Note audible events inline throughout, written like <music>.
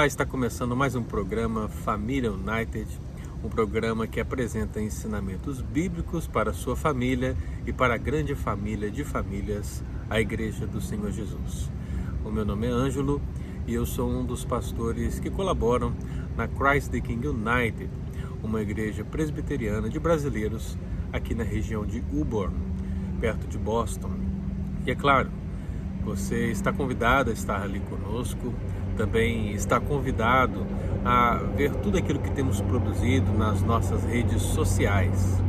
Olá, está começando mais um programa Família United, um programa que apresenta ensinamentos bíblicos para a sua família e para a grande família de famílias, a Igreja do Senhor Jesus. O meu nome é Ângelo e eu sou um dos pastores que colaboram na Christ the King United, uma igreja presbiteriana de brasileiros aqui na região de Uborn, perto de Boston. E é claro, você está convidado a estar ali conosco também está convidado a ver tudo aquilo que temos produzido nas nossas redes sociais.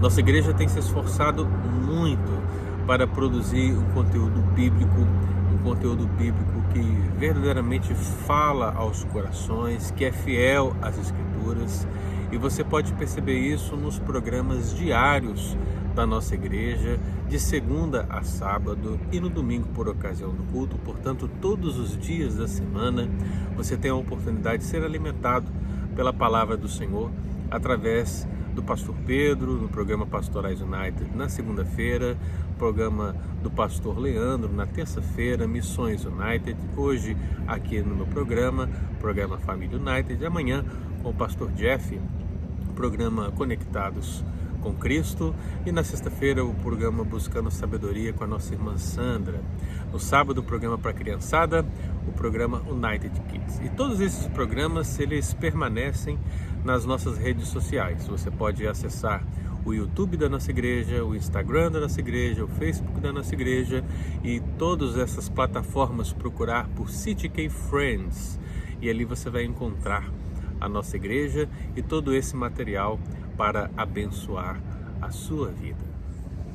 Nossa igreja tem se esforçado muito para produzir um conteúdo bíblico, um conteúdo bíblico que verdadeiramente fala aos corações, que é fiel às Escrituras, e você pode perceber isso nos programas diários da nossa igreja, de segunda a sábado e no domingo por ocasião do culto. Portanto, todos os dias da semana você tem a oportunidade de ser alimentado pela palavra do Senhor através do pastor Pedro, no programa Pastorais United na segunda-feira, programa do pastor Leandro na terça-feira, Missões United, hoje aqui no meu programa, programa Família United, e amanhã com o pastor Jeff, programa Conectados com Cristo e na sexta-feira o programa Buscando Sabedoria com a nossa irmã Sandra. No sábado o programa para criançada, o programa United Kids. E todos esses programas eles permanecem nas nossas redes sociais. Você pode acessar o YouTube da nossa igreja, o Instagram da nossa igreja, o Facebook da nossa igreja e todas essas plataformas procurar por City K Friends e ali você vai encontrar a nossa igreja e todo esse material para abençoar a sua vida.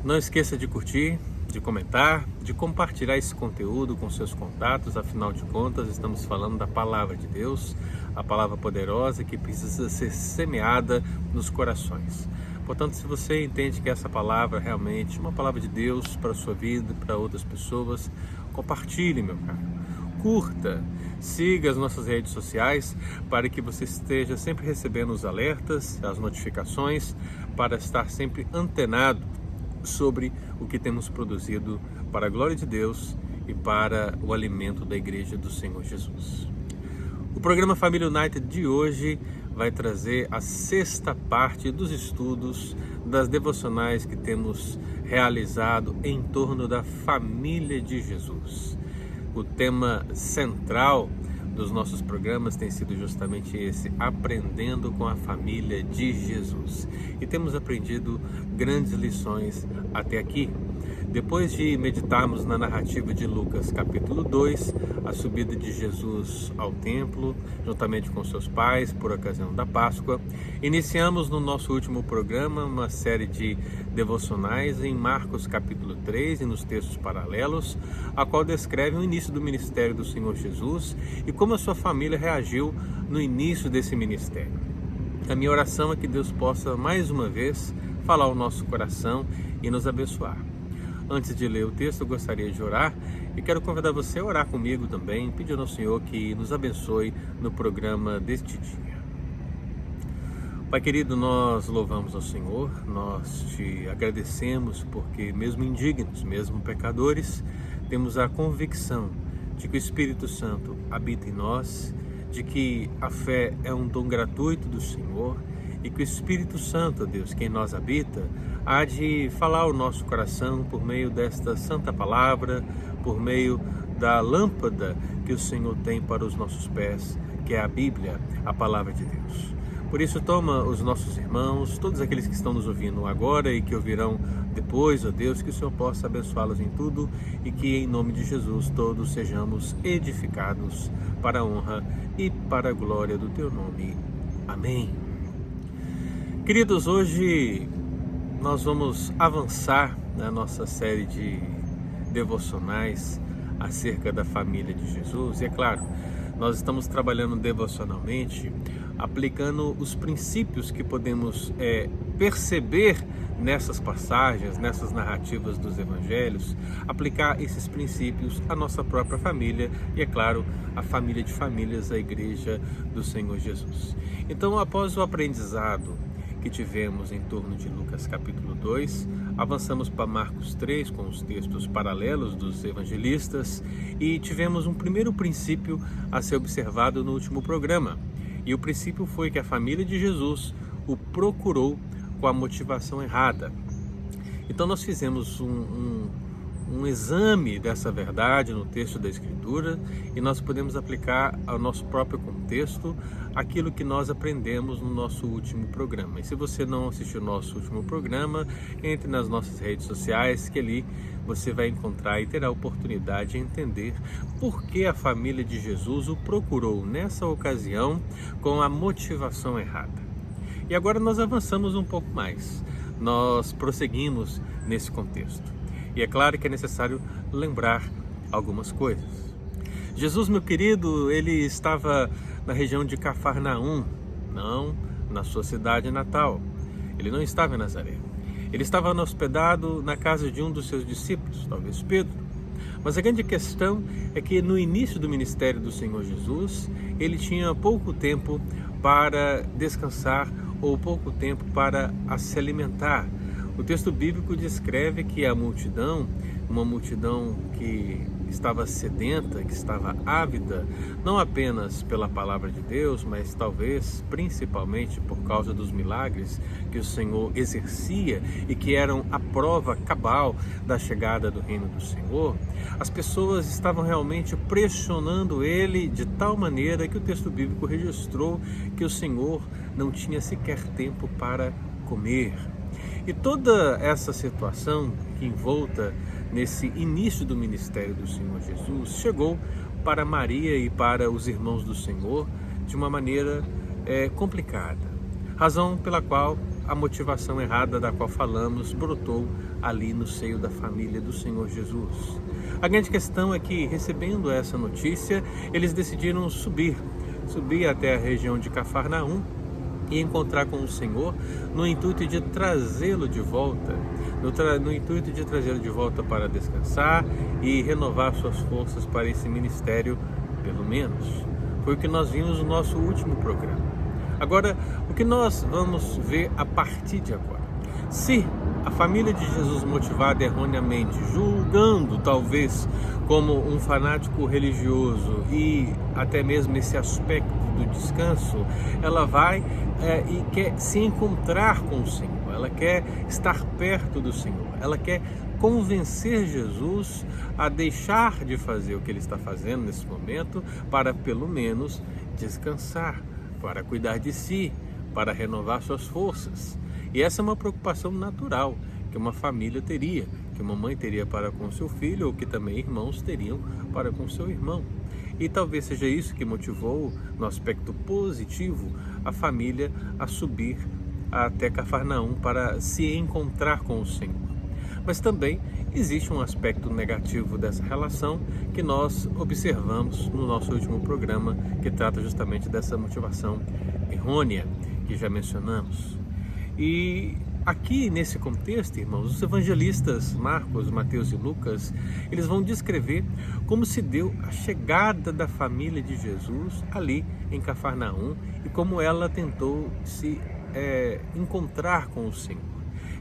Não esqueça de curtir, de comentar, de compartilhar esse conteúdo com seus contatos, afinal de contas, estamos falando da palavra de Deus, a palavra poderosa que precisa ser semeada nos corações. Portanto, se você entende que essa palavra é realmente uma palavra de Deus para a sua vida, para outras pessoas, compartilhe, meu caro curta, siga as nossas redes sociais para que você esteja sempre recebendo os alertas, as notificações, para estar sempre antenado sobre o que temos produzido para a glória de Deus e para o alimento da Igreja do Senhor Jesus. O programa Família United de hoje vai trazer a sexta parte dos estudos das devocionais que temos realizado em torno da família de Jesus. O tema central dos nossos programas tem sido justamente esse: aprendendo com a família de Jesus. E temos aprendido grandes lições até aqui. Depois de meditarmos na narrativa de Lucas, capítulo 2, a subida de Jesus ao templo, juntamente com seus pais, por ocasião da Páscoa, iniciamos no nosso último programa uma série de devocionais em Marcos, capítulo 3 e nos textos paralelos, a qual descreve o início do ministério do Senhor Jesus e como a sua família reagiu no início desse ministério. A minha oração é que Deus possa mais uma vez falar ao nosso coração e nos abençoar. Antes de ler o texto, eu gostaria de orar e quero convidar você a orar comigo também, pedindo ao Senhor que nos abençoe no programa deste dia. Pai querido, nós louvamos ao Senhor, nós te agradecemos porque, mesmo indignos, mesmo pecadores, temos a convicção de que o Espírito Santo habita em nós, de que a fé é um dom gratuito do Senhor e que o Espírito Santo, Deus, que em nós habita, há de falar ao nosso coração por meio desta santa palavra, por meio da lâmpada que o Senhor tem para os nossos pés, que é a Bíblia, a palavra de Deus. Por isso, toma os nossos irmãos, todos aqueles que estão nos ouvindo agora e que ouvirão depois, ó Deus, que o Senhor possa abençoá-los em tudo e que, em nome de Jesus, todos sejamos edificados para a honra e para a glória do Teu nome. Amém. Queridos, hoje nós vamos avançar na nossa série de devocionais acerca da família de Jesus. E é claro, nós estamos trabalhando devocionalmente, aplicando os princípios que podemos é, perceber nessas passagens, nessas narrativas dos evangelhos, aplicar esses princípios à nossa própria família e, é claro, à família de famílias, a igreja do Senhor Jesus. Então, após o aprendizado que tivemos em torno de Lucas capítulo 2, avançamos para Marcos 3 com os textos paralelos dos evangelistas e tivemos um primeiro princípio a ser observado no último programa. E o princípio foi que a família de Jesus o procurou com a motivação errada. Então nós fizemos um, um um exame dessa verdade no texto da Escritura e nós podemos aplicar ao nosso próprio contexto aquilo que nós aprendemos no nosso último programa. E se você não assistiu o nosso último programa, entre nas nossas redes sociais que ali você vai encontrar e terá a oportunidade de entender por que a família de Jesus o procurou nessa ocasião com a motivação errada. E agora nós avançamos um pouco mais. Nós prosseguimos nesse contexto. E é claro que é necessário lembrar algumas coisas. Jesus, meu querido, ele estava na região de Cafarnaum, não na sua cidade natal. Ele não estava em Nazaré. Ele estava hospedado na casa de um dos seus discípulos, talvez Pedro. Mas a grande questão é que no início do ministério do Senhor Jesus, ele tinha pouco tempo para descansar ou pouco tempo para se alimentar. O texto bíblico descreve que a multidão, uma multidão que estava sedenta, que estava ávida, não apenas pela palavra de Deus, mas talvez principalmente por causa dos milagres que o Senhor exercia e que eram a prova cabal da chegada do reino do Senhor, as pessoas estavam realmente pressionando ele de tal maneira que o texto bíblico registrou que o Senhor não tinha sequer tempo para comer. E toda essa situação que envolta nesse início do ministério do Senhor Jesus chegou para Maria e para os irmãos do Senhor de uma maneira é, complicada. Razão pela qual a motivação errada da qual falamos brotou ali no seio da família do Senhor Jesus. A grande questão é que, recebendo essa notícia, eles decidiram subir, subir até a região de Cafarnaum e encontrar com o Senhor no intuito de trazê-lo de volta, no, no intuito de trazê-lo de volta para descansar e renovar suas forças para esse ministério, pelo menos. Foi o que nós vimos no nosso último programa. Agora, o que nós vamos ver a partir de agora? Se a família de Jesus motivada erroneamente, julgando talvez como um fanático religioso e até mesmo esse aspecto do descanso, ela vai é, e quer se encontrar com o Senhor, ela quer estar perto do Senhor, ela quer convencer Jesus a deixar de fazer o que ele está fazendo nesse momento para pelo menos descansar, para cuidar de si, para renovar suas forças. E essa é uma preocupação natural que uma família teria, que uma mãe teria para com seu filho ou que também irmãos teriam para com seu irmão. E talvez seja isso que motivou, no aspecto positivo, a família a subir até Cafarnaum para se encontrar com o Senhor. Mas também existe um aspecto negativo dessa relação que nós observamos no nosso último programa, que trata justamente dessa motivação errônea que já mencionamos. E aqui nesse contexto, irmãos, os evangelistas Marcos, Mateus e Lucas, eles vão descrever como se deu a chegada da família de Jesus ali em Cafarnaum e como ela tentou se é, encontrar com o Senhor.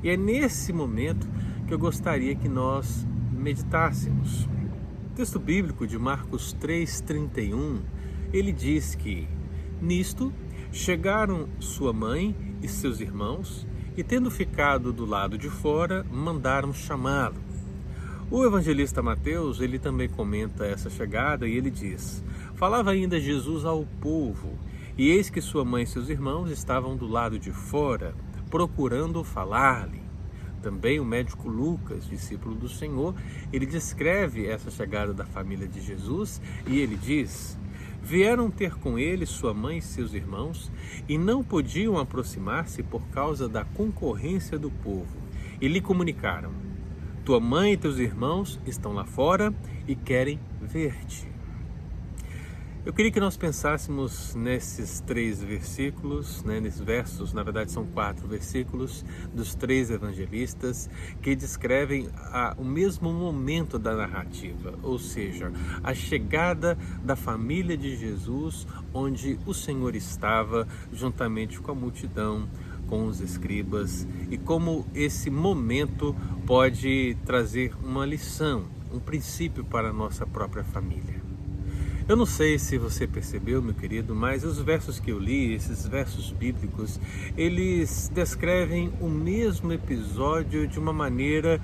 E é nesse momento que eu gostaria que nós meditássemos. O texto bíblico de Marcos 3,31, ele diz que nisto chegaram sua mãe e seus irmãos, e tendo ficado do lado de fora, mandaram chamá-lo. O evangelista Mateus, ele também comenta essa chegada e ele diz: Falava ainda Jesus ao povo, e eis que sua mãe e seus irmãos estavam do lado de fora, procurando falar-lhe. Também o médico Lucas, discípulo do Senhor, ele descreve essa chegada da família de Jesus e ele diz: Vieram ter com ele sua mãe e seus irmãos, e não podiam aproximar-se por causa da concorrência do povo. E lhe comunicaram: Tua mãe e teus irmãos estão lá fora e querem ver-te. Eu queria que nós pensássemos nesses três versículos, né, nesses versos, na verdade são quatro versículos dos três evangelistas que descrevem a, o mesmo momento da narrativa, ou seja, a chegada da família de Jesus, onde o Senhor estava juntamente com a multidão com os escribas e como esse momento pode trazer uma lição, um princípio para a nossa própria família. Eu não sei se você percebeu, meu querido, mas os versos que eu li, esses versos bíblicos, eles descrevem o mesmo episódio de uma maneira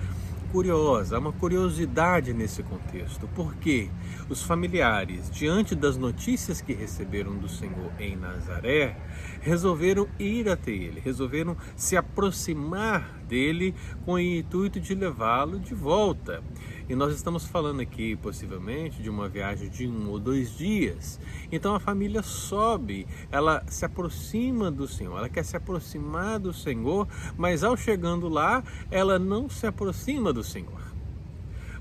curiosa, há uma curiosidade nesse contexto, porque os familiares, diante das notícias que receberam do Senhor em Nazaré, resolveram ir até ele, resolveram se aproximar dele com o intuito de levá-lo de volta. E nós estamos falando aqui, possivelmente, de uma viagem de um ou dois dias. Então a família sobe, ela se aproxima do Senhor, ela quer se aproximar do Senhor, mas ao chegando lá, ela não se aproxima do Senhor.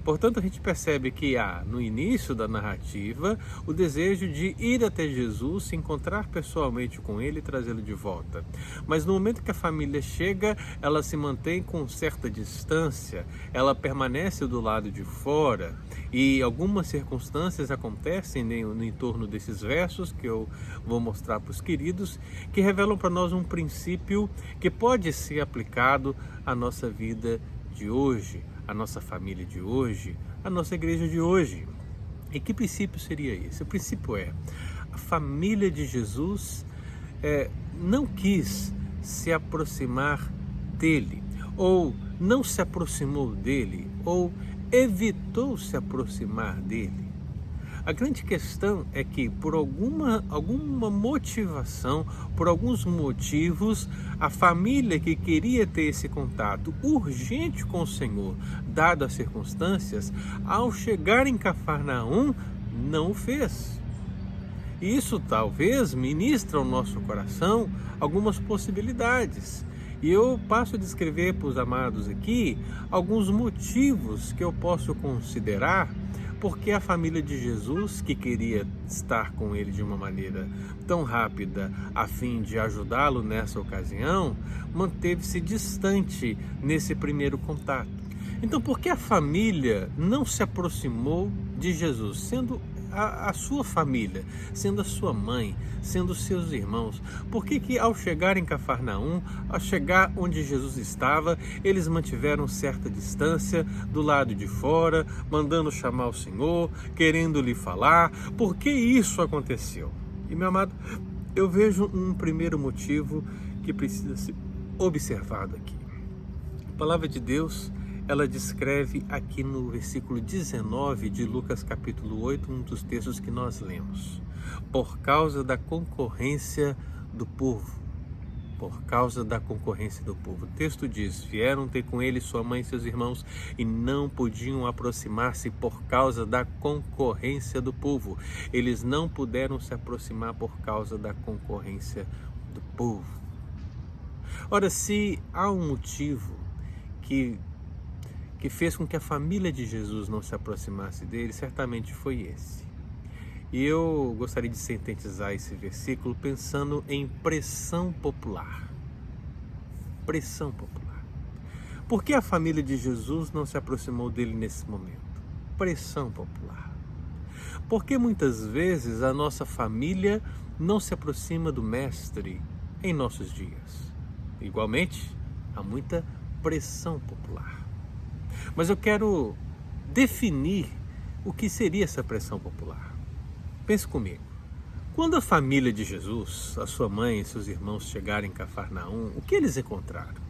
Portanto, a gente percebe que há no início da narrativa o desejo de ir até Jesus, se encontrar pessoalmente com ele e trazê-lo de volta. Mas no momento que a família chega, ela se mantém com certa distância, ela permanece do lado de fora e algumas circunstâncias acontecem no entorno desses versos que eu vou mostrar para os queridos, que revelam para nós um princípio que pode ser aplicado à nossa vida de hoje a nossa família de hoje, a nossa igreja de hoje. E que princípio seria esse? O princípio é: a família de Jesus é, não quis se aproximar dele, ou não se aproximou dele, ou evitou se aproximar dele. A grande questão é que, por alguma, alguma motivação, por alguns motivos, a família que queria ter esse contato urgente com o Senhor, dado as circunstâncias, ao chegar em Cafarnaum, não o fez. Isso talvez ministra ao nosso coração algumas possibilidades. E eu passo a descrever para os amados aqui alguns motivos que eu posso considerar porque a família de Jesus, que queria estar com ele de uma maneira tão rápida a fim de ajudá-lo nessa ocasião, manteve-se distante nesse primeiro contato. Então, por que a família não se aproximou de Jesus, sendo a, a, sua família, sendo a sua mãe, sendo seus irmãos? Por que, que ao chegar em Cafarnaum, ao chegar onde Jesus estava, eles mantiveram certa distância do lado de fora, mandando chamar o Senhor, querendo lhe falar? Por que isso aconteceu? E meu amado, eu vejo um primeiro motivo que precisa ser observado aqui. A palavra de Deus ela descreve aqui no versículo 19 de Lucas capítulo 8, um dos textos que nós lemos. Por causa da concorrência do povo. Por causa da concorrência do povo. O texto diz: Vieram ter com ele sua mãe e seus irmãos e não podiam aproximar-se por causa da concorrência do povo. Eles não puderam se aproximar por causa da concorrência do povo. Ora, se há um motivo que que fez com que a família de Jesus não se aproximasse dele, certamente foi esse. E eu gostaria de sintetizar esse versículo pensando em pressão popular. Pressão popular. Por que a família de Jesus não se aproximou dele nesse momento? Pressão popular. Porque muitas vezes a nossa família não se aproxima do Mestre em nossos dias. Igualmente, há muita pressão popular. Mas eu quero definir o que seria essa pressão popular. Pense comigo. Quando a família de Jesus, a sua mãe e seus irmãos chegarem em Cafarnaum, o que eles encontraram?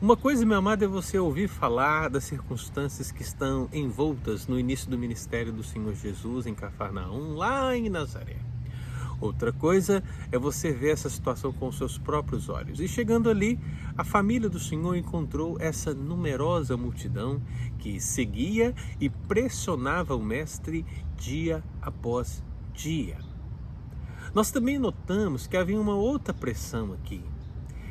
Uma coisa, meu amado, é você ouvir falar das circunstâncias que estão envoltas no início do ministério do Senhor Jesus em Cafarnaum, lá em Nazaré. Outra coisa é você ver essa situação com seus próprios olhos. E chegando ali, a família do Senhor encontrou essa numerosa multidão que seguia e pressionava o Mestre dia após dia. Nós também notamos que havia uma outra pressão aqui.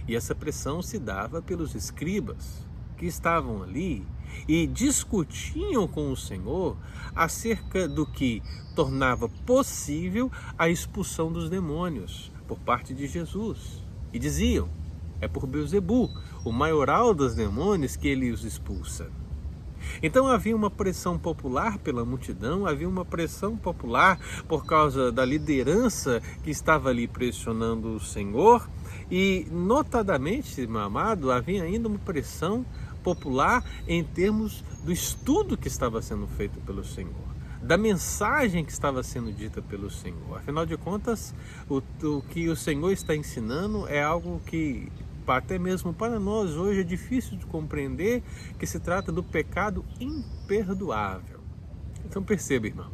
E essa pressão se dava pelos escribas que estavam ali e discutiam com o Senhor acerca do que tornava possível a expulsão dos demônios por parte de Jesus. E diziam: é por Beuzebu, o maioral dos demônios, que ele os expulsa. Então havia uma pressão popular pela multidão, havia uma pressão popular por causa da liderança que estava ali pressionando o Senhor, E, notadamente, meu amado, havia ainda uma pressão popular em termos do estudo que estava sendo feito pelo Senhor da mensagem que estava sendo dita pelo Senhor. Afinal de contas, o, o que o Senhor está ensinando é algo que até mesmo para nós hoje é difícil de compreender que se trata do pecado imperdoável. Então perceba, irmão.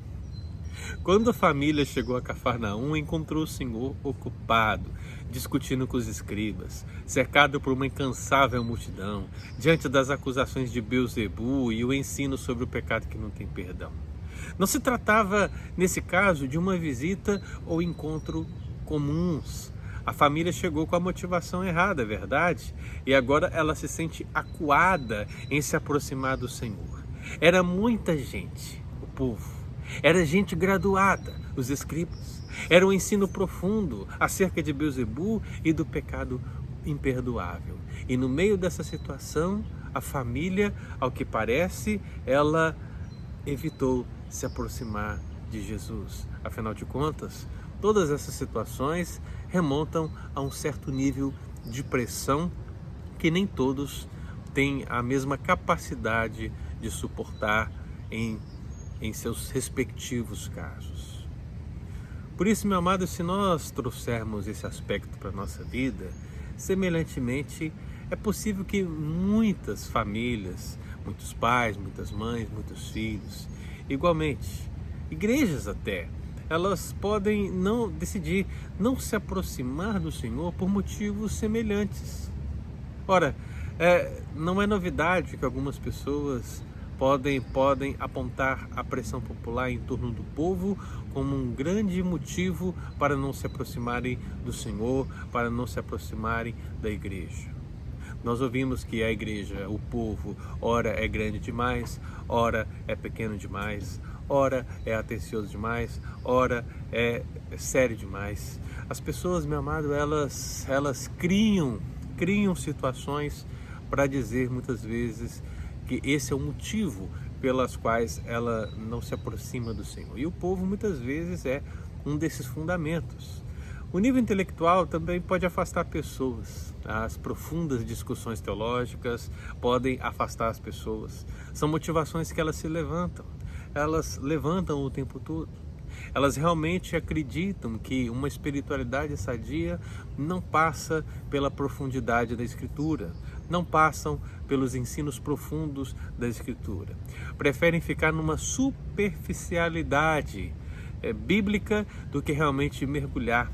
Quando a família chegou a Cafarnaum, encontrou o Senhor ocupado, discutindo com os escribas, cercado por uma incansável multidão, diante das acusações de Beuzebu e o ensino sobre o pecado que não tem perdão. Não se tratava, nesse caso, de uma visita ou encontro comuns. A família chegou com a motivação errada, é verdade, e agora ela se sente acuada em se aproximar do Senhor. Era muita gente, o povo, era gente graduada, os escribas. Era um ensino profundo acerca de Beuzebu e do pecado imperdoável. E no meio dessa situação, a família, ao que parece, ela evitou se aproximar de Jesus. Afinal de contas, todas essas situações remontam a um certo nível de pressão que nem todos têm a mesma capacidade de suportar em, em seus respectivos casos. Por isso, meu amado, se nós trouxermos esse aspecto para a nossa vida, semelhantemente, é possível que muitas famílias, muitos pais, muitas mães, muitos filhos, Igualmente, igrejas até, elas podem não decidir não se aproximar do Senhor por motivos semelhantes. Ora, é, não é novidade que algumas pessoas podem, podem apontar a pressão popular em torno do povo como um grande motivo para não se aproximarem do Senhor, para não se aproximarem da igreja. Nós ouvimos que a igreja, o povo, ora é grande demais, ora é pequeno demais, ora é atencioso demais, ora é sério demais. As pessoas, meu amado, elas, elas criam, criam situações para dizer muitas vezes que esse é o motivo pelas quais ela não se aproxima do Senhor. E o povo muitas vezes é um desses fundamentos. O nível intelectual também pode afastar pessoas. As profundas discussões teológicas podem afastar as pessoas. São motivações que elas se levantam. Elas levantam o tempo todo. Elas realmente acreditam que uma espiritualidade sadia não passa pela profundidade da Escritura, não passam pelos ensinos profundos da Escritura. Preferem ficar numa superficialidade é, bíblica do que realmente mergulhar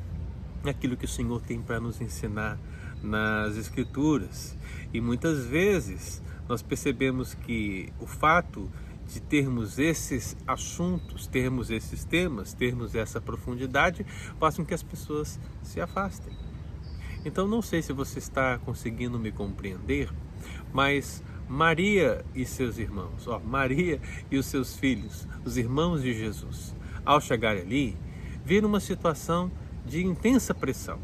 aquilo que o Senhor tem para nos ensinar nas Escrituras. E muitas vezes nós percebemos que o fato de termos esses assuntos, termos esses temas, termos essa profundidade, faz com que as pessoas se afastem. Então não sei se você está conseguindo me compreender, mas Maria e seus irmãos, ó, Maria e os seus filhos, os irmãos de Jesus, ao chegar ali, viram uma situação de intensa pressão.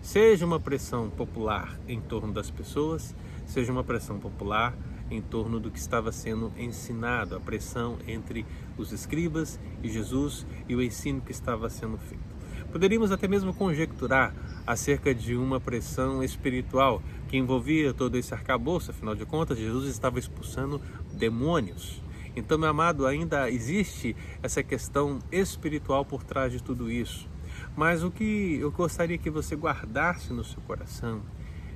Seja uma pressão popular em torno das pessoas, seja uma pressão popular em torno do que estava sendo ensinado, a pressão entre os escribas e Jesus e o ensino que estava sendo feito. Poderíamos até mesmo conjecturar acerca de uma pressão espiritual que envolvia todo esse arcabouço, afinal de contas, Jesus estava expulsando demônios. Então, meu amado, ainda existe essa questão espiritual por trás de tudo isso. Mas o que eu gostaria que você guardasse no seu coração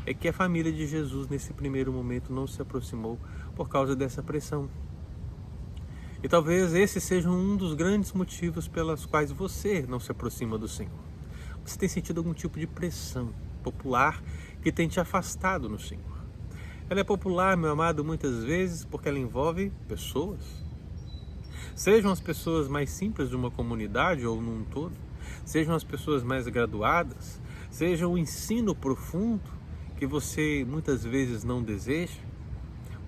é que a família de Jesus nesse primeiro momento não se aproximou por causa dessa pressão. E talvez esse seja um dos grandes motivos pelos quais você não se aproxima do Senhor. Você tem sentido algum tipo de pressão popular que tem te afastado no Senhor. Ela é popular, meu amado, muitas vezes porque ela envolve pessoas. Sejam as pessoas mais simples de uma comunidade ou num todo, sejam as pessoas mais graduadas, seja o ensino profundo que você muitas vezes não deseja.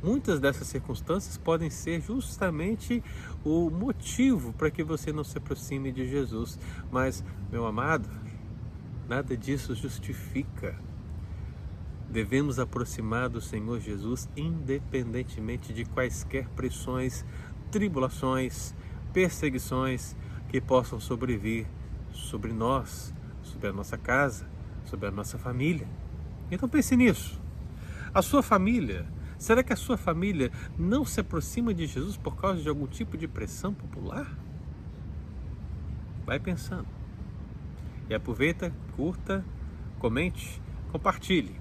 Muitas dessas circunstâncias podem ser justamente o motivo para que você não se aproxime de Jesus. Mas, meu amado, nada disso justifica. Devemos aproximar do Senhor Jesus independentemente de quaisquer pressões, tribulações, perseguições que possam sobrevir sobre nós, sobre a nossa casa, sobre a nossa família. Então pense nisso. A sua família, será que a sua família não se aproxima de Jesus por causa de algum tipo de pressão popular? Vai pensando. E aproveita, curta, comente, compartilhe.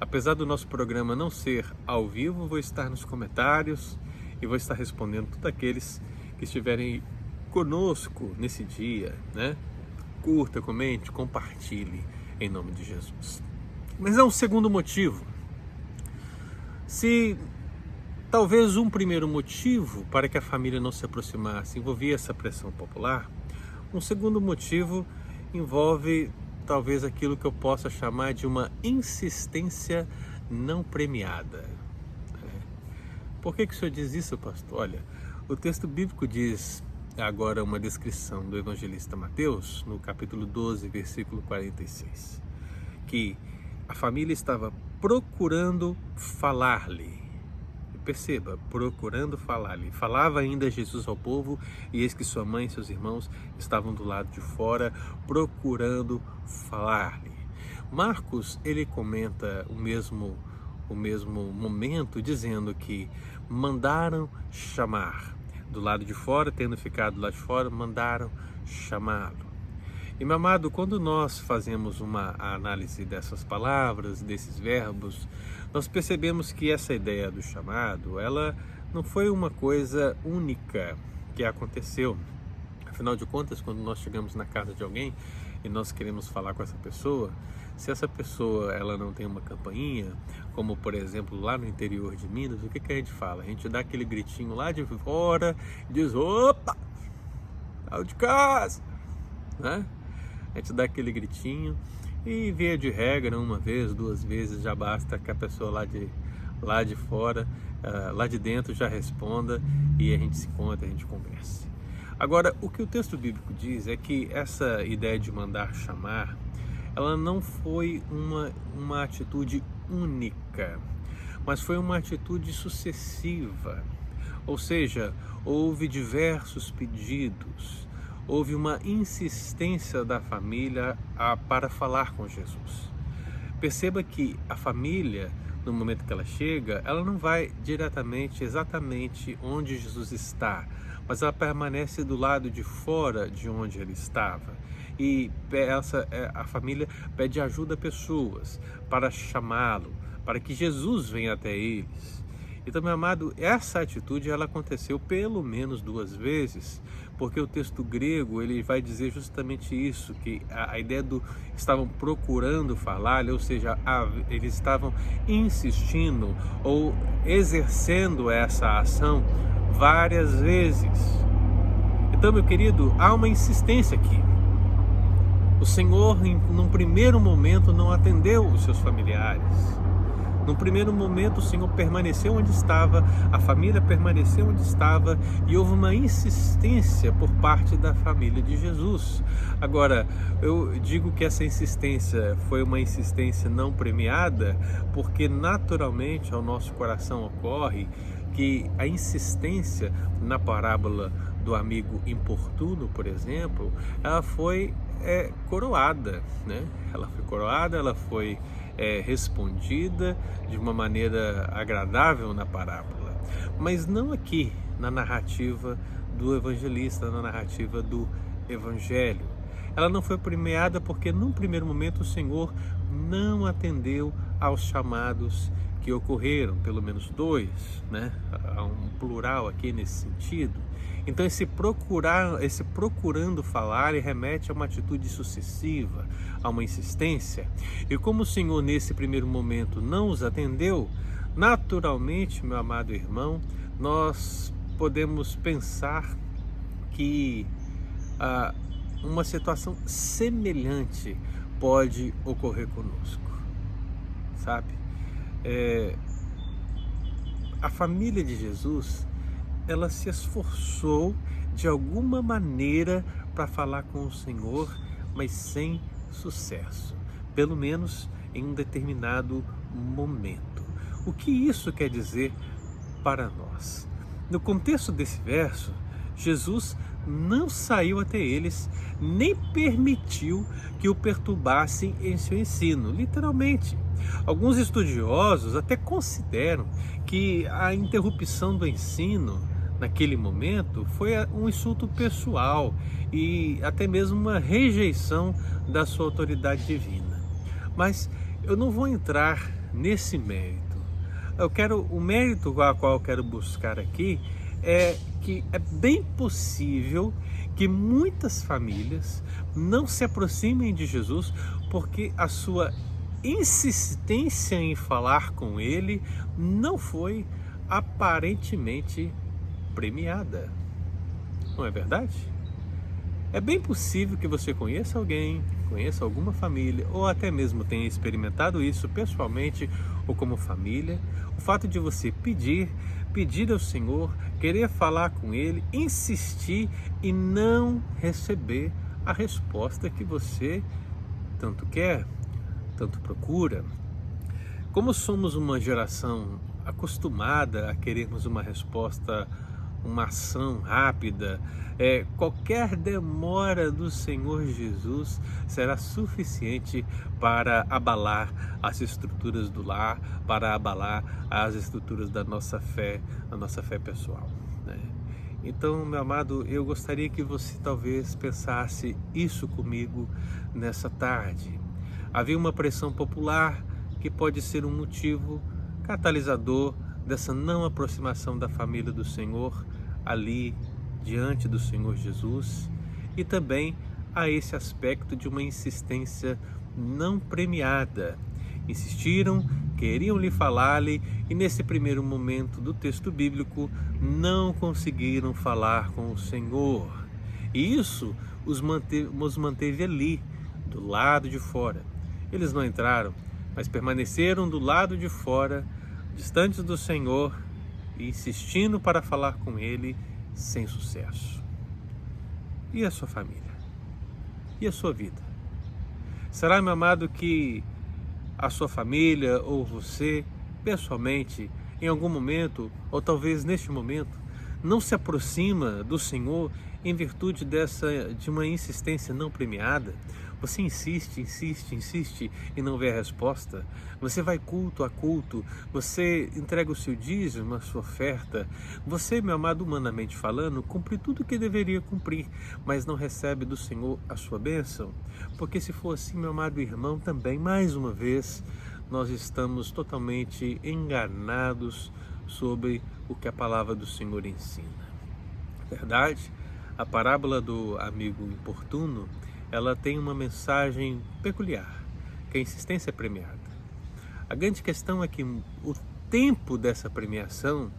Apesar do nosso programa não ser ao vivo, vou estar nos comentários e vou estar respondendo todos aqueles que estiverem conosco nesse dia, né? Curta, comente, compartilhe em nome de Jesus. Mas é um segundo motivo. Se talvez um primeiro motivo para que a família não se aproximasse envolvia essa pressão popular, um segundo motivo envolve talvez aquilo que eu possa chamar de uma insistência não premiada. Né? Por que, que o senhor diz isso, pastor? Olha, o texto bíblico diz agora uma descrição do evangelista Mateus, no capítulo 12, versículo 46, que a família estava procurando falar-lhe Perceba, procurando falar-lhe. Falava ainda Jesus ao povo, e eis que sua mãe e seus irmãos estavam do lado de fora, procurando falar-lhe. Marcos, ele comenta o mesmo o mesmo momento dizendo que mandaram chamar. Do lado de fora, tendo ficado lá de fora, mandaram chamá-lo. E meu amado, quando nós fazemos uma análise dessas palavras, desses verbos, nós percebemos que essa ideia do chamado, ela não foi uma coisa única que aconteceu. Afinal de contas, quando nós chegamos na casa de alguém e nós queremos falar com essa pessoa, se essa pessoa ela não tem uma campainha, como por exemplo lá no interior de Minas, o que, que a gente fala? A gente dá aquele gritinho lá de fora diz: opa, saiu de casa, né? A gente dá aquele gritinho e via de regra, uma vez, duas vezes já basta que a pessoa lá de, lá de fora, uh, lá de dentro já responda e a gente se conta, a gente converse. Agora, o que o texto bíblico diz é que essa ideia de mandar chamar, ela não foi uma, uma atitude única, mas foi uma atitude sucessiva. Ou seja, houve diversos pedidos, houve uma insistência da família a, para falar com Jesus. Perceba que a família, no momento que ela chega, ela não vai diretamente, exatamente onde Jesus está, mas ela permanece do lado de fora de onde ele estava. E essa, é, a família pede ajuda a pessoas para chamá-lo, para que Jesus venha até eles. Então, meu amado, essa atitude ela aconteceu pelo menos duas vezes, porque o texto grego ele vai dizer justamente isso, que a, a ideia do estavam procurando falar, ou seja, a, eles estavam insistindo ou exercendo essa ação várias vezes. Então, meu querido, há uma insistência aqui. O Senhor, em, num primeiro momento, não atendeu os seus familiares no primeiro momento, o Senhor permaneceu onde estava, a família permaneceu onde estava e houve uma insistência por parte da família de Jesus. Agora, eu digo que essa insistência foi uma insistência não premiada, porque naturalmente ao nosso coração ocorre que a insistência na parábola do amigo importuno, por exemplo, ela foi é, coroada, né? Ela foi coroada, ela foi é, respondida de uma maneira agradável na parábola, mas não aqui na narrativa do evangelista, na narrativa do evangelho. Ela não foi premiada porque, num primeiro momento, o Senhor não atendeu aos chamados que ocorreram, pelo menos dois, né? Há um plural aqui nesse sentido. Então esse procurar, esse procurando falar remete a uma atitude sucessiva, a uma insistência. E como o Senhor nesse primeiro momento não os atendeu, naturalmente, meu amado irmão, nós podemos pensar que ah, uma situação semelhante pode ocorrer conosco, sabe? É, a família de Jesus ela se esforçou de alguma maneira para falar com o Senhor, mas sem sucesso, pelo menos em um determinado momento. O que isso quer dizer para nós? No contexto desse verso, Jesus não saiu até eles, nem permitiu que o perturbassem em seu ensino, literalmente. Alguns estudiosos até consideram que a interrupção do ensino naquele momento foi um insulto pessoal e até mesmo uma rejeição da sua autoridade divina. Mas eu não vou entrar nesse mérito. Eu quero o mérito a qual eu quero buscar aqui é que é bem possível que muitas famílias não se aproximem de Jesus porque a sua insistência em falar com ele não foi aparentemente premiada. Não é verdade? É bem possível que você conheça alguém, conheça alguma família, ou até mesmo tenha experimentado isso pessoalmente ou como família. O fato de você pedir, pedir ao Senhor, querer falar com Ele, insistir e não receber a resposta que você tanto quer, tanto procura. Como somos uma geração acostumada a querermos uma resposta uma ação rápida, é, qualquer demora do Senhor Jesus será suficiente para abalar as estruturas do lar, para abalar as estruturas da nossa fé, a nossa fé pessoal. Né? Então, meu amado, eu gostaria que você talvez pensasse isso comigo nessa tarde. Havia uma pressão popular que pode ser um motivo catalisador dessa não aproximação da família do Senhor ali diante do Senhor Jesus e também a esse aspecto de uma insistência não premiada. Insistiram, queriam lhe falar-lhe e nesse primeiro momento do texto bíblico não conseguiram falar com o Senhor. E isso os manteve, os manteve ali, do lado de fora. Eles não entraram, mas permaneceram do lado de fora distantes do Senhor e insistindo para falar com Ele sem sucesso. E a sua família? E a sua vida? Será, meu amado, que a sua família ou você, pessoalmente, em algum momento, ou talvez neste momento, não se aproxima do Senhor em virtude dessa de uma insistência não premiada, você insiste, insiste, insiste e não vê a resposta. Você vai culto a culto, você entrega o seu dízimo, a sua oferta. Você, meu amado, humanamente falando, cumpre tudo o que deveria cumprir, mas não recebe do Senhor a sua bênção. Porque se for assim, meu amado irmão, também, mais uma vez, nós estamos totalmente enganados sobre o que a palavra do Senhor ensina. Verdade? A parábola do amigo importuno ela tem uma mensagem peculiar, que a insistência é premiada. A grande questão é que o tempo dessa premiação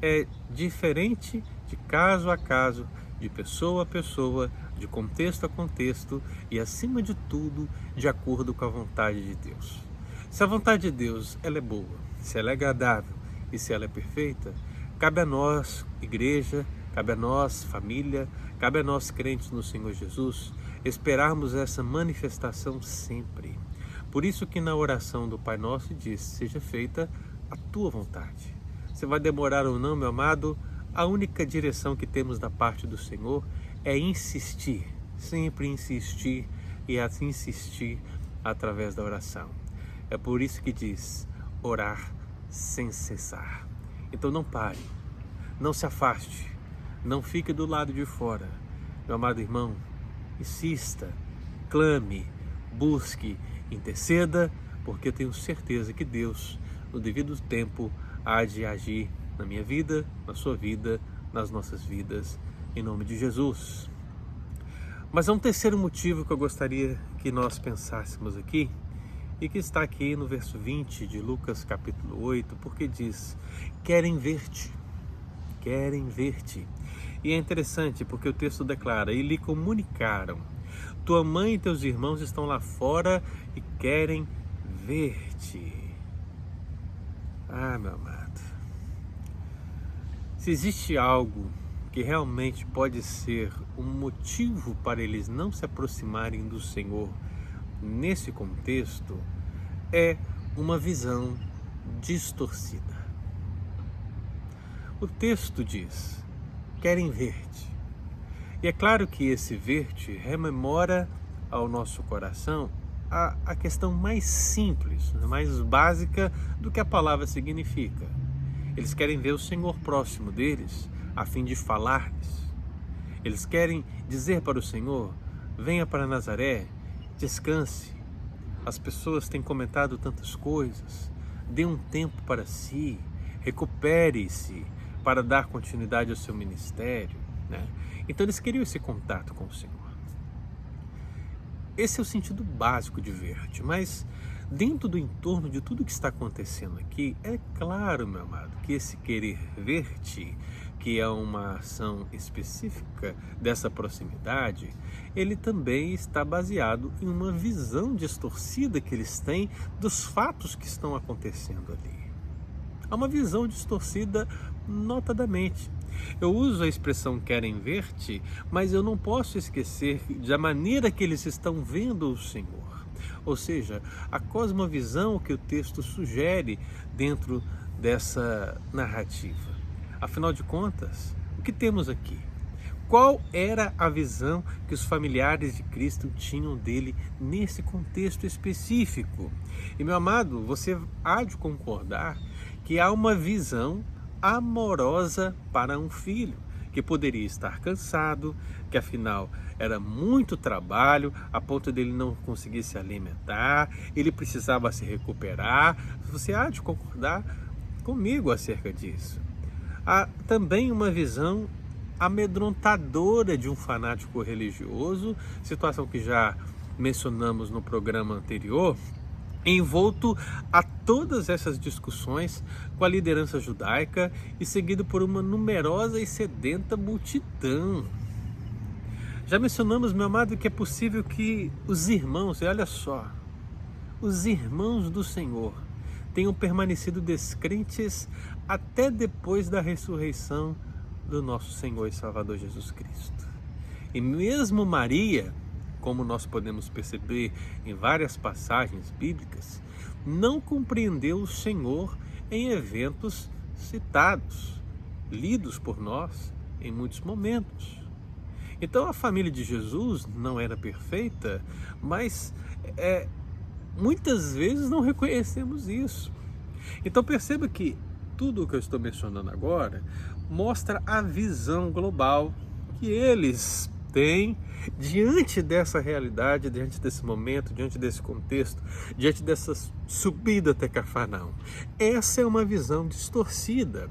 é diferente de caso a caso, de pessoa a pessoa, de contexto a contexto e, acima de tudo, de acordo com a vontade de Deus. Se a vontade de Deus ela é boa, se ela é agradável e se ela é perfeita, cabe a nós, igreja, cabe a nós, família, cabe a nós, crentes no Senhor Jesus, esperarmos essa manifestação sempre. Por isso que na oração do Pai Nosso diz: seja feita a tua vontade. Você vai demorar ou não, meu amado, a única direção que temos da parte do Senhor é insistir, sempre insistir e assim insistir através da oração. É por isso que diz: orar sem cessar. Então não pare, não se afaste, não fique do lado de fora. Meu amado irmão, insista, clame, busque, interceda, porque eu tenho certeza que Deus, no devido tempo, há de agir na minha vida, na sua vida, nas nossas vidas, em nome de Jesus. Mas há um terceiro motivo que eu gostaria que nós pensássemos aqui, e que está aqui no verso 20 de Lucas capítulo 8, porque diz: Querem ver-te, querem ver-te. E é interessante porque o texto declara: E lhe comunicaram: Tua mãe e teus irmãos estão lá fora e querem ver-te. Ah, meu amado. Se existe algo que realmente pode ser um motivo para eles não se aproximarem do Senhor nesse contexto, é uma visão distorcida. O texto diz: querem ver-te. E é claro que esse ver-te rememora ao nosso coração a, a questão mais simples, mais básica do que a palavra significa. Eles querem ver o Senhor próximo deles, a fim de falar-lhes. Eles querem dizer para o Senhor: venha para Nazaré, descanse. As pessoas têm comentado tantas coisas. Dê um tempo para si, recupere-se para dar continuidade ao seu ministério. Né? Então eles queriam esse contato com o Senhor. Esse é o sentido básico de verde, mas dentro do entorno de tudo que está acontecendo aqui, é claro, meu amado, que esse querer ver-te, que é uma ação específica dessa proximidade, ele também está baseado em uma visão distorcida que eles têm dos fatos que estão acontecendo ali. Há uma visão distorcida notadamente. Eu uso a expressão querem ver-te, mas eu não posso esquecer da maneira que eles estão vendo o Senhor. Ou seja, a cosmovisão que o texto sugere dentro dessa narrativa. Afinal de contas, o que temos aqui? Qual era a visão que os familiares de Cristo tinham dele nesse contexto específico? E meu amado, você há de concordar que há uma visão amorosa para um filho que poderia estar cansado, que afinal era muito trabalho, a ponto dele não conseguir se alimentar, ele precisava se recuperar. Você há de concordar comigo acerca disso. Há também uma visão amedrontadora de um fanático religioso, situação que já mencionamos no programa anterior, envolto a todas essas discussões com a liderança judaica e seguido por uma numerosa e sedenta multidão. Já mencionamos, meu amado, que é possível que os irmãos, e olha só, os irmãos do Senhor tenham permanecido descrentes até depois da ressurreição do nosso Senhor e Salvador Jesus Cristo. E mesmo Maria, como nós podemos perceber em várias passagens bíblicas, não compreendeu o Senhor em eventos citados, lidos por nós em muitos momentos. Então a família de Jesus não era perfeita, mas é, muitas vezes não reconhecemos isso. Então perceba que tudo o que eu estou mencionando agora mostra a visão global que eles têm diante dessa realidade, diante desse momento, diante desse contexto, diante dessa subida até Cafarnaum. Essa é uma visão distorcida.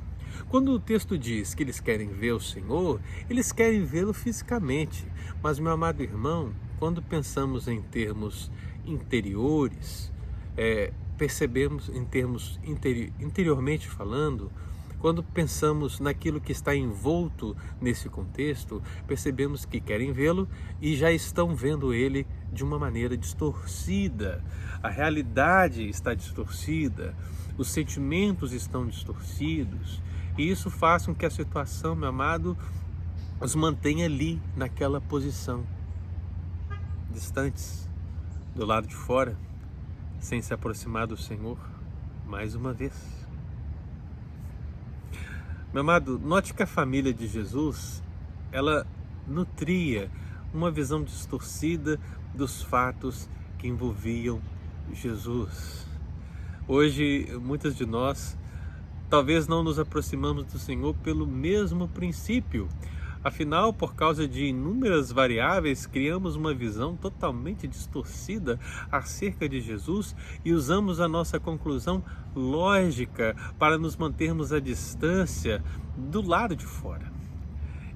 Quando o texto diz que eles querem ver o Senhor, eles querem vê-lo fisicamente. Mas, meu amado irmão, quando pensamos em termos interiores, é, percebemos em termos interi interiormente falando, quando pensamos naquilo que está envolto nesse contexto, percebemos que querem vê-lo e já estão vendo ele de uma maneira distorcida. A realidade está distorcida, os sentimentos estão distorcidos, e isso faz com que a situação, meu amado, os mantenha ali naquela posição, distantes, do lado de fora, sem se aproximar do Senhor mais uma vez. Meu amado, note que a família de Jesus, ela nutria uma visão distorcida dos fatos que envolviam Jesus. Hoje, muitos de nós talvez não nos aproximamos do Senhor pelo mesmo princípio, Afinal, por causa de inúmeras variáveis, criamos uma visão totalmente distorcida acerca de Jesus e usamos a nossa conclusão lógica para nos mantermos à distância do lado de fora.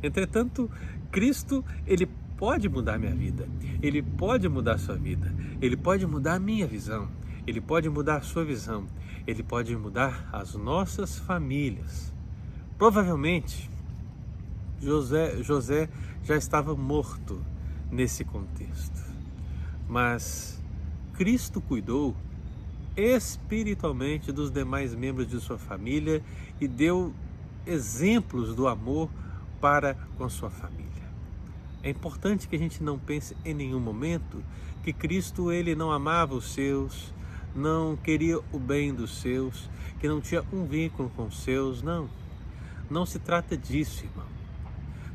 Entretanto, Cristo, ele pode mudar minha vida, ele pode mudar sua vida, ele pode mudar a minha visão, ele pode mudar a sua visão, ele pode mudar as nossas famílias. Provavelmente, José, José já estava morto nesse contexto. Mas Cristo cuidou espiritualmente dos demais membros de sua família e deu exemplos do amor para com sua família. É importante que a gente não pense em nenhum momento que Cristo ele não amava os seus, não queria o bem dos seus, que não tinha um vínculo com os seus, não. Não se trata disso, irmão.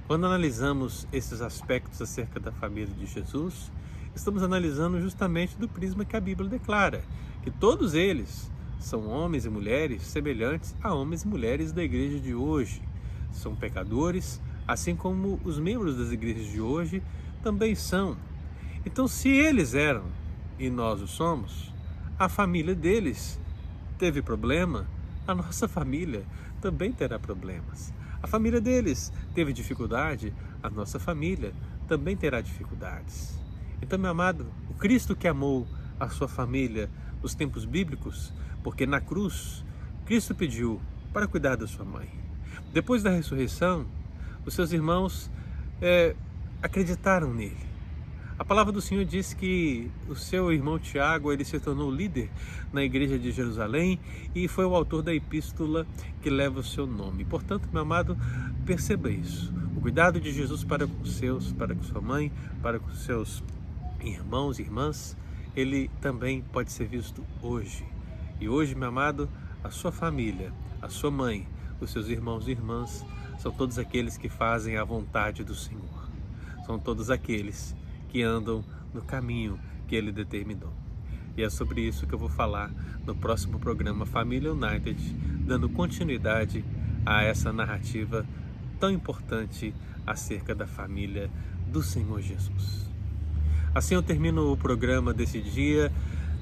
Quando analisamos esses aspectos acerca da família de Jesus, estamos analisando justamente do prisma que a Bíblia declara, que todos eles são homens e mulheres semelhantes a homens e mulheres da igreja de hoje. São pecadores, assim como os membros das igrejas de hoje também são. Então, se eles eram e nós o somos, a família deles teve problema, a nossa <laughs> família também terá problemas. A família deles teve dificuldade, a nossa família também terá dificuldades. Então, meu amado, o Cristo que amou a sua família nos tempos bíblicos, porque na cruz Cristo pediu para cuidar da sua mãe. Depois da ressurreição, os seus irmãos é, acreditaram nele. A palavra do Senhor diz que o seu irmão Tiago ele se tornou líder na igreja de Jerusalém e foi o autor da epístola que leva o seu nome. Portanto, meu amado, perceba isso. O cuidado de Jesus para com os seus, para com sua mãe, para com seus irmãos e irmãs, ele também pode ser visto hoje. E hoje, meu amado, a sua família, a sua mãe, os seus irmãos e irmãs são todos aqueles que fazem a vontade do Senhor. São todos aqueles que andam no caminho que ele determinou. E é sobre isso que eu vou falar no próximo programa Família United, dando continuidade a essa narrativa tão importante acerca da família do Senhor Jesus. Assim eu termino o programa desse dia,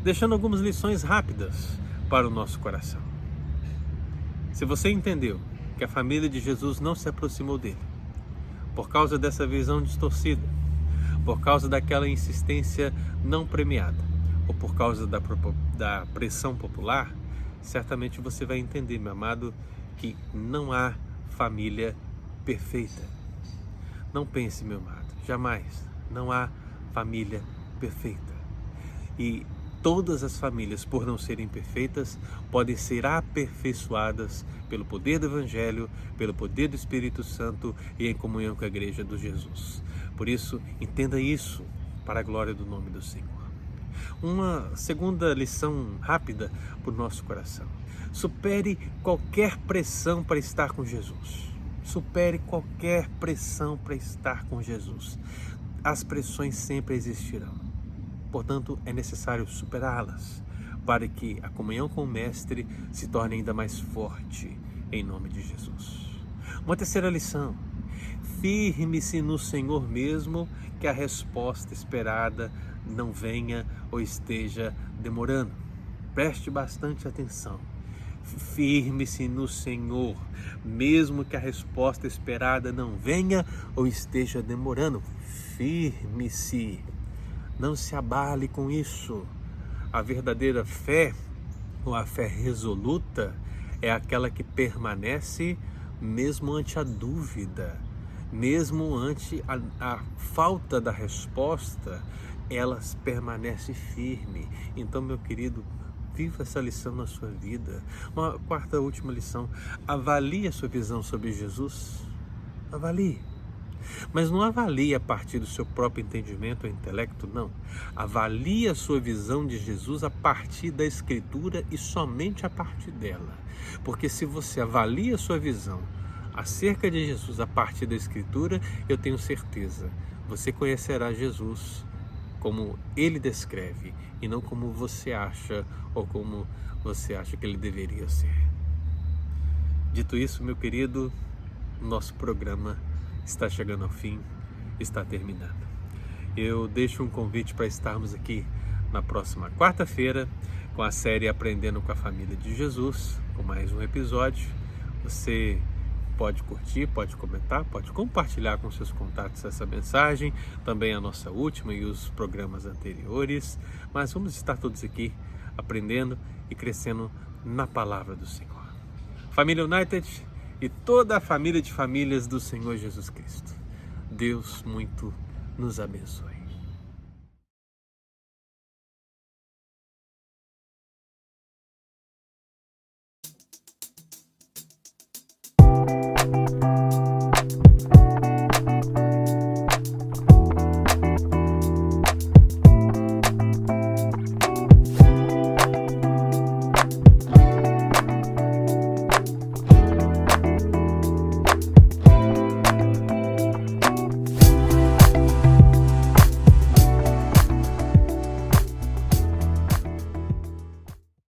deixando algumas lições rápidas para o nosso coração. Se você entendeu que a família de Jesus não se aproximou dele, por causa dessa visão distorcida, por causa daquela insistência não premiada, ou por causa da, da pressão popular, certamente você vai entender, meu amado, que não há família perfeita. Não pense, meu amado, jamais. Não há família perfeita. E todas as famílias, por não serem perfeitas, podem ser aperfeiçoadas pelo poder do Evangelho, pelo poder do Espírito Santo e em comunhão com a Igreja do Jesus. Por isso, entenda isso para a glória do nome do Senhor. Uma segunda lição rápida para o nosso coração. Supere qualquer pressão para estar com Jesus. Supere qualquer pressão para estar com Jesus as pressões sempre existirão. Portanto, é necessário superá-las para que a comunhão com o Mestre se torne ainda mais forte, em nome de Jesus. Uma terceira lição: firme-se no Senhor mesmo, que a resposta esperada não venha ou esteja demorando. Preste bastante atenção. Firme-se no Senhor, mesmo que a resposta esperada não venha ou esteja demorando firme-se, não se abale com isso. A verdadeira fé, ou a fé resoluta, é aquela que permanece mesmo ante a dúvida, mesmo ante a, a falta da resposta, ela permanece firme. Então, meu querido, viva essa lição na sua vida. Uma quarta última lição: avalie a sua visão sobre Jesus. Avalie. Mas não avalie a partir do seu próprio entendimento ou intelecto, não. Avalie a sua visão de Jesus a partir da Escritura e somente a partir dela. Porque se você avalia a sua visão acerca de Jesus a partir da Escritura, eu tenho certeza, você conhecerá Jesus como ele descreve e não como você acha ou como você acha que ele deveria ser. Dito isso, meu querido, nosso programa está chegando ao fim, está terminando. Eu deixo um convite para estarmos aqui na próxima quarta-feira com a série Aprendendo com a Família de Jesus, com mais um episódio. Você pode curtir, pode comentar, pode compartilhar com seus contatos essa mensagem, também a nossa última e os programas anteriores. Mas vamos estar todos aqui aprendendo e crescendo na palavra do Senhor. Família United, e toda a família de famílias do Senhor Jesus Cristo. Deus muito nos abençoe.